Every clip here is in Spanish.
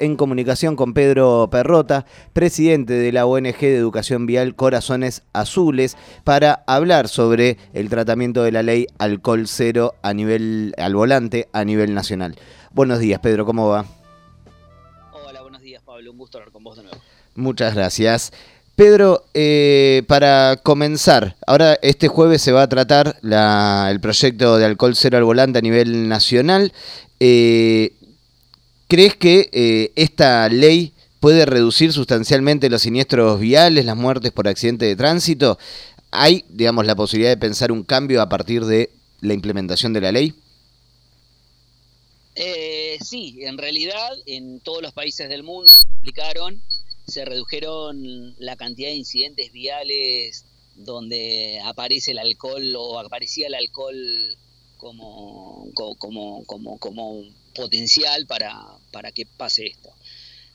en comunicación con Pedro Perrota, presidente de la ONG de Educación Vial Corazones Azules, para hablar sobre el tratamiento de la ley alcohol cero a nivel, al volante a nivel nacional. Buenos días, Pedro, ¿cómo va? Hola, buenos días, Pablo. Un gusto hablar con vos de nuevo. Muchas gracias. Pedro, eh, para comenzar, ahora este jueves se va a tratar el proyecto de alcohol cero al volante a nivel nacional. Eh, ¿Crees que eh, esta ley puede reducir sustancialmente los siniestros viales, las muertes por accidente de tránsito? ¿Hay, digamos, la posibilidad de pensar un cambio a partir de la implementación de la ley? sí, en realidad en todos los países del mundo que aplicaron se redujeron la cantidad de incidentes viales donde aparece el alcohol o aparecía el alcohol como, como, como, como un potencial para, para, que pase esto.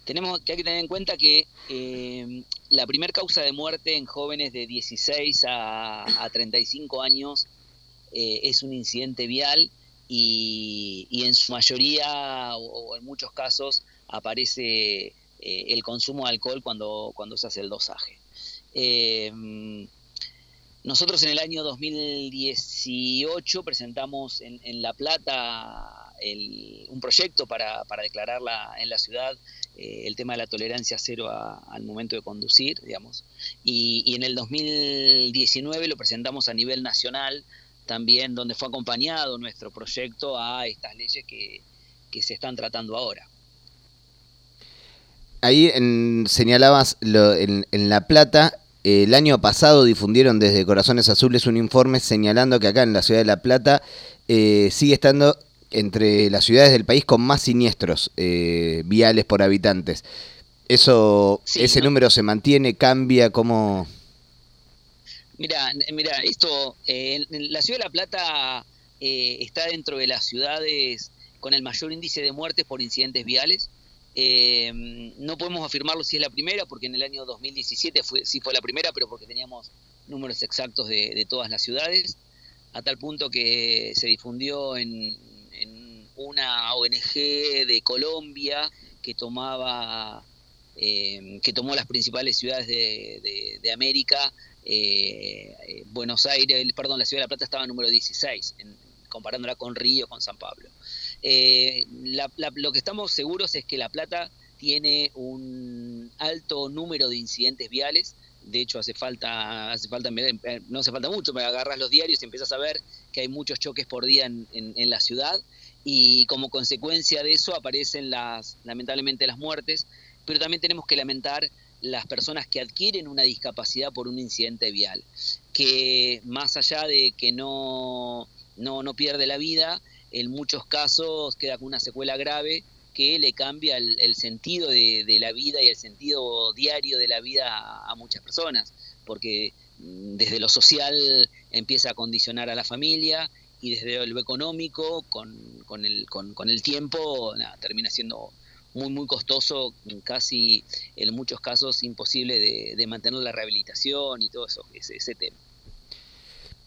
Tenemos que, hay que tener en cuenta que eh, la primera causa de muerte en jóvenes de 16 a, 35 años eh, es un incidente vial y, y en su mayoría o en muchos casos aparece eh, el consumo de alcohol cuando, cuando se hace el dosaje. Nosotros en el año 2018 presentamos en, La Plata un proyecto para, declarar en la ciudad eh, el tema de la tolerancia cero al momento de conducir, digamos. Y, en el 2019 lo presentamos a nivel nacional también, donde fue acompañado nuestro proyecto a estas leyes que se están tratando ahora ahí en, señalabas en, La Plata, el año pasado difundieron desde Corazones Azules un informe señalando que acá en la ciudad de La Plata eh, sigue estando entre las ciudades del país con más siniestros eh, viales por habitantes. Eso, ese número se mantiene, cambia, ¿cómo? Mira, mira, esto, eh, la ciudad de La Plata está dentro de las ciudades con el mayor índice de muertes por incidentes viales. Eh, no podemos afirmarlo si es la primera, porque en el año 2017 fue, sí fue la primera, pero porque teníamos números exactos de, todas las ciudades, a tal punto que se difundió en, una ONG de Colombia que tomaba, eh, que tomó las principales ciudades de, América. Eh, Buenos Aires, perdón, la ciudad de La Plata estaba número 16, comparándola con Río, con San Pablo. Eh, lo que estamos seguros es que La Plata tiene un alto número de incidentes viales. De hecho, hace falta, hace falta, eh, no hace falta mucho, me agarras los diarios y empiezas a ver que hay muchos choques por día en, la ciudad y como consecuencia de eso aparecen las, lamentablemente las muertes, pero también tenemos que lamentar las personas que adquieren una discapacidad por un incidente vial, que más allá de que no, no, no pierde la vida, en muchos casos queda con una secuela grave que le cambia el, sentido de, la vida y el sentido diario de la vida a, muchas personas, porque mm, desde lo social empieza a condicionar a la familia y desde lo económico, con, con, el, con, el tiempo, termina siendo muy, muy costoso, casi en muchos casos imposible de, mantener la rehabilitación y todo eso, ese, ese tema.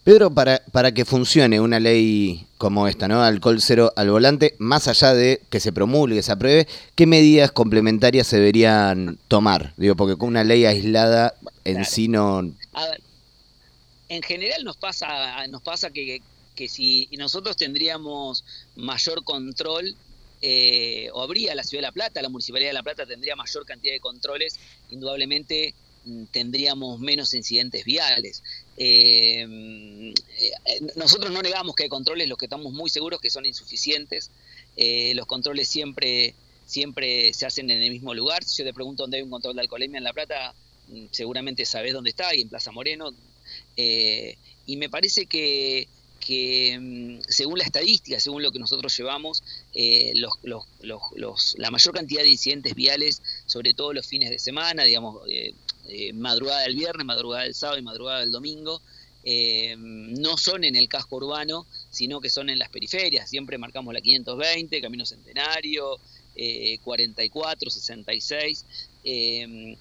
Pedro, para, para que funcione una ley como esta, ¿no? Alcohol cero al volante, más allá de que se promulgue, se apruebe, ¿qué medidas complementarias se deberían tomar? Digo, porque con una ley aislada en sí no. A ver, en general nos pasa, nos pasa que, que si nosotros tendríamos mayor control, eh, o habría la Ciudad de La Plata, la Municipalidad de La Plata tendría mayor cantidad de controles, indudablemente tendríamos menos incidentes viales. Eh, eh, nosotros no negamos que hay controles, los que estamos muy seguros que son insuficientes. Eh, los controles siempre, siempre se hacen en el mismo lugar. Si yo te pregunto dónde hay un control de alcoholemia en La Plata, mm, seguramente sabés dónde está, y en Plaza Moreno. y me parece que, mm, según la estadística, según lo que nosotros llevamos, la mayor cantidad de incidentes viales, sobre todo los fines de semana, digamos, madrugada del viernes, madrugada del sábado y madrugada del domingo, eh, no son en el casco urbano, sino que son en las periferias. Siempre marcamos la 520, Camino Centenario, 44, 66. Eh,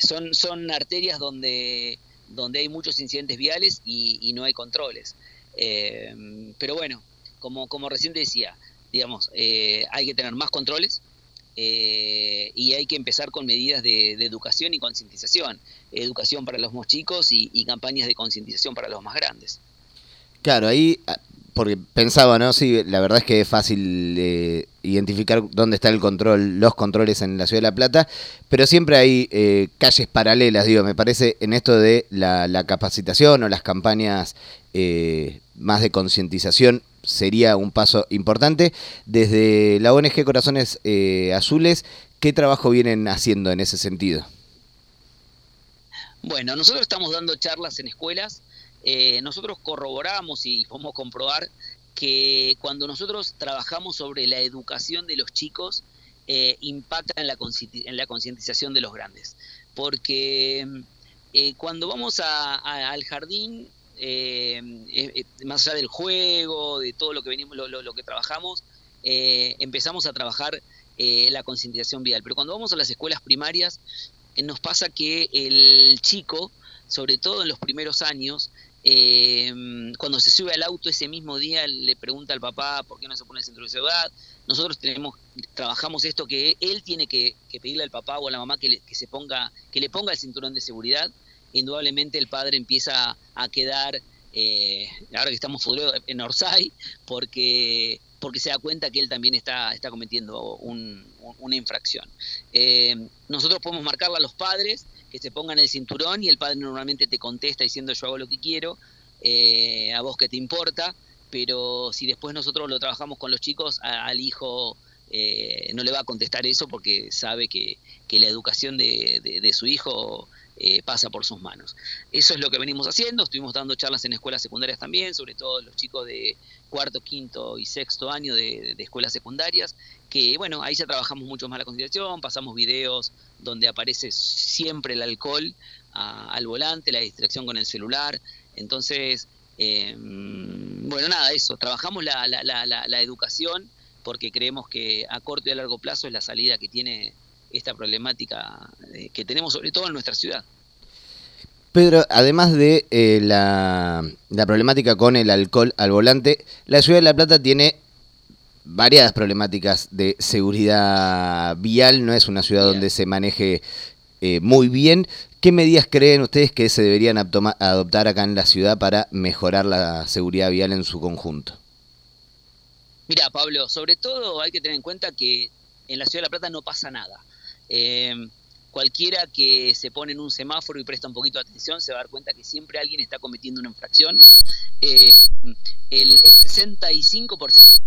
son, son arterias donde, donde hay muchos incidentes viales y, no hay controles. pero bueno, como, como recién decía, digamos, hay que tener más controles, y hay que empezar con medidas de, educación y concientización, educación para los más chicos y campañas de concientización para los más grandes. Claro, ahí porque pensaba, ¿no? Sí, la verdad es que es fácil eh, identificar dónde está el control, los controles en la ciudad de La Plata, pero siempre hay eh, calles paralelas, digo, me parece, en esto de la, capacitación o las campañas eh, más de concientización sería un paso importante. Desde la ONG Corazones Azules, ¿qué trabajo vienen haciendo en ese sentido? Bueno, nosotros estamos dando charlas en escuelas eh, nosotros corroboramos y podemos comprobar que cuando nosotros trabajamos sobre la educación de los chicos, eh, impacta en la, en la concientización de los grandes. Porque eh, cuando vamos al jardín, más allá del juego, de todo lo que venimos, lo que trabajamos, empezamos a trabajar la concientización vial. Pero cuando vamos a las escuelas primarias, nos pasa que el chico, sobre todo en los primeros años, eh, cuando se sube al auto ese mismo día le pregunta al papá por qué no se pone el centro de seguridad. Nosotros tenemos, trabajamos esto que él tiene que, pedirle al papá o a la mamá que, le, se ponga, que le ponga el cinturón de seguridad. Indudablemente el padre empieza a quedar, eh, ahora que estamos en Orsay, porque porque se da cuenta que él también está, está cometiendo una infracción. Eh, nosotros podemos marcarle a los padres que se pongan el cinturón y el padre normalmente te contesta diciendo yo hago lo que quiero, eh, a vos que te importa, pero si después nosotros lo trabajamos con los chicos, al hijo eh, no le va a contestar eso porque sabe que, la educación de, su hijo eh, pasa por sus manos. Eso es lo que venimos haciendo, estuvimos dando charlas en escuelas secundarias también, sobre todo los chicos de cuarto, quinto y sexto año de, escuelas secundarias, que bueno, ahí ya trabajamos mucho más la conciliación, pasamos videos donde aparece siempre el alcohol al volante, la distracción con el celular, entonces, eh, bueno, nada, eso, trabajamos la, la, la, la educación porque creemos que a corto y a largo plazo es la salida que tiene esta problemática eh, que tenemos sobre todo en nuestra ciudad. Pedro, además de eh, la, problemática con el alcohol al volante, la ciudad de La Plata tiene variadas problemáticas de seguridad vial, no es una ciudad donde se maneje eh, muy bien. ¿Qué medidas creen ustedes que se deberían adoptar acá en la ciudad para mejorar la seguridad vial en su conjunto? Mira, Pablo, sobre todo hay que tener en cuenta que en la ciudad de La Plata no pasa nada. Eh, cualquiera que se pone en un semáforo y presta un poquito de atención se va a dar cuenta que siempre alguien está cometiendo una infracción. Eh, el, 65%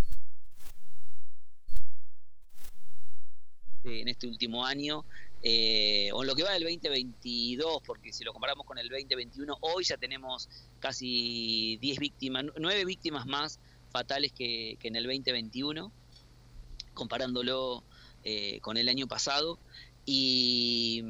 en este último año, eh, o en lo que va del 2022, porque si lo comparamos con el 2021, hoy ya tenemos casi 10 víctimas, 9 víctimas más fatales que en el 2021, comparándolo eh, con el año pasado. Y,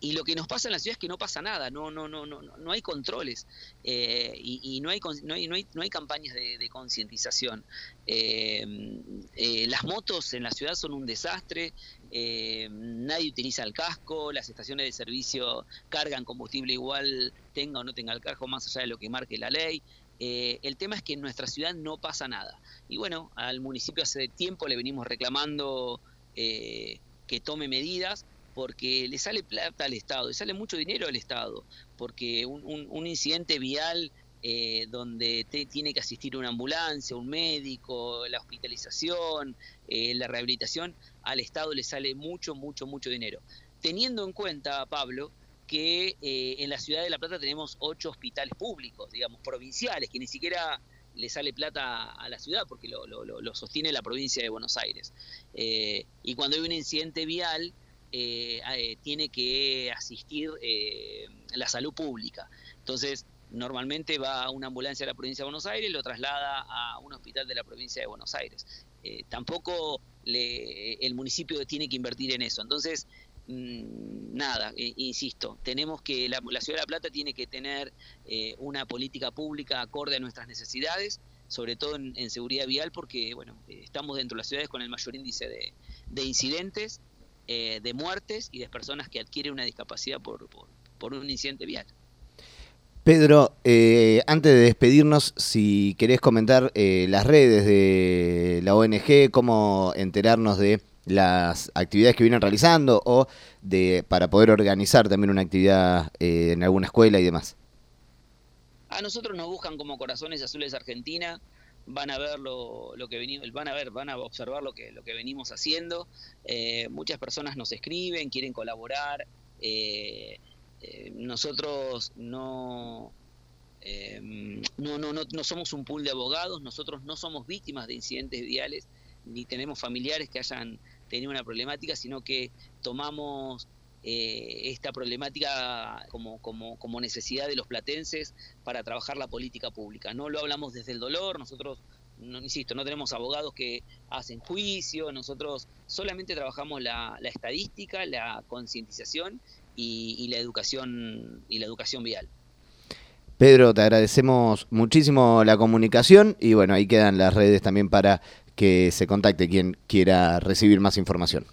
lo que nos pasa en la ciudad es que no pasa nada, no, no, no, no, no hay controles eh, y, no, hay, no, hay, no, hay, campañas de, concientización. Eh, las motos en la ciudad son un desastre, nadie utiliza el casco, las estaciones de servicio cargan combustible igual tenga o no tenga el casco, más allá de lo que marque la ley. el tema es que en nuestra ciudad no pasa nada. Y bueno, al municipio hace tiempo le venimos reclamando eh, que tome medidas porque le sale plata al Estado, le sale mucho dinero al Estado, porque un, incidente vial eh, donde te, tiene que asistir una ambulancia, un médico, la hospitalización, eh, la rehabilitación, al Estado le sale mucho, mucho, mucho dinero. Teniendo en cuenta, Pablo, que en la ciudad de La Plata tenemos ocho hospitales públicos, digamos, provinciales, que ni siquiera le sale plata a la ciudad porque lo, lo, sostiene la provincia de Buenos Aires. Eh, y cuando hay un incidente vial, eh, eh, tiene que asistir la salud pública. Entonces, normalmente va a una ambulancia de la provincia de Buenos Aires y lo traslada a un hospital de la provincia de Buenos Aires. tampoco le, el municipio tiene que invertir en eso. Entonces, nada, eh, insisto, tenemos que la, ciudad de La Plata tiene que tener eh, una política pública acorde a nuestras necesidades, sobre todo en, seguridad vial, porque bueno, eh, estamos dentro de las ciudades con el mayor índice de, incidentes, de muertes y de personas que adquieren una discapacidad por, por, un incidente vial. Pedro, antes de despedirnos, si querés comentar las redes de la ONG, cómo enterarnos de las actividades que vienen realizando o de para poder organizar también una actividad eh, en alguna escuela y demás? A nosotros nos buscan como Corazones Azules Argentina, van a ver lo, que venimos, van a ver, van a observar lo que, lo que venimos haciendo. Eh, muchas personas nos escriben, quieren colaborar. Eh, nosotros no, no, no, no, no somos un pool de abogados, nosotros no somos víctimas de incidentes viales, ni tenemos familiares que hayan tenido una problemática, sino que tomamos eh, esta problemática como, necesidad de los platenses para trabajar la política pública. No lo hablamos desde el dolor, nosotros, no, insisto, no tenemos abogados que hacen juicio, nosotros solamente trabajamos la, estadística, la concientización y, la educación y la educación vial. Pedro, te agradecemos muchísimo la comunicación y bueno, ahí quedan las redes también para que se contacte quien quiera recibir más información.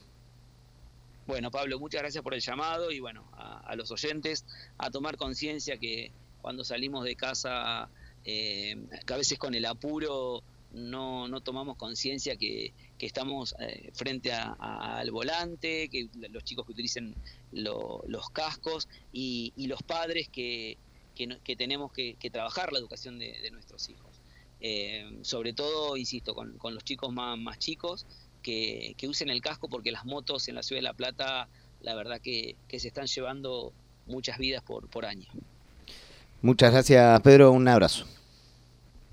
Bueno, Pablo, muchas gracias por el llamado y bueno, a, los oyentes a tomar conciencia que cuando salimos de casa, eh, que a veces con el apuro no, no tomamos conciencia que, estamos eh, frente al volante, que los chicos que utilicen los cascos y, los padres que, que, tenemos que, trabajar la educación de nuestros hijos. Eh, sobre todo, insisto, con, los chicos más, más chicos, que, usen el casco porque las motos en la ciudad de La Plata, la verdad que, se están llevando muchas vidas por, por año. Muchas gracias, Pedro. Un abrazo.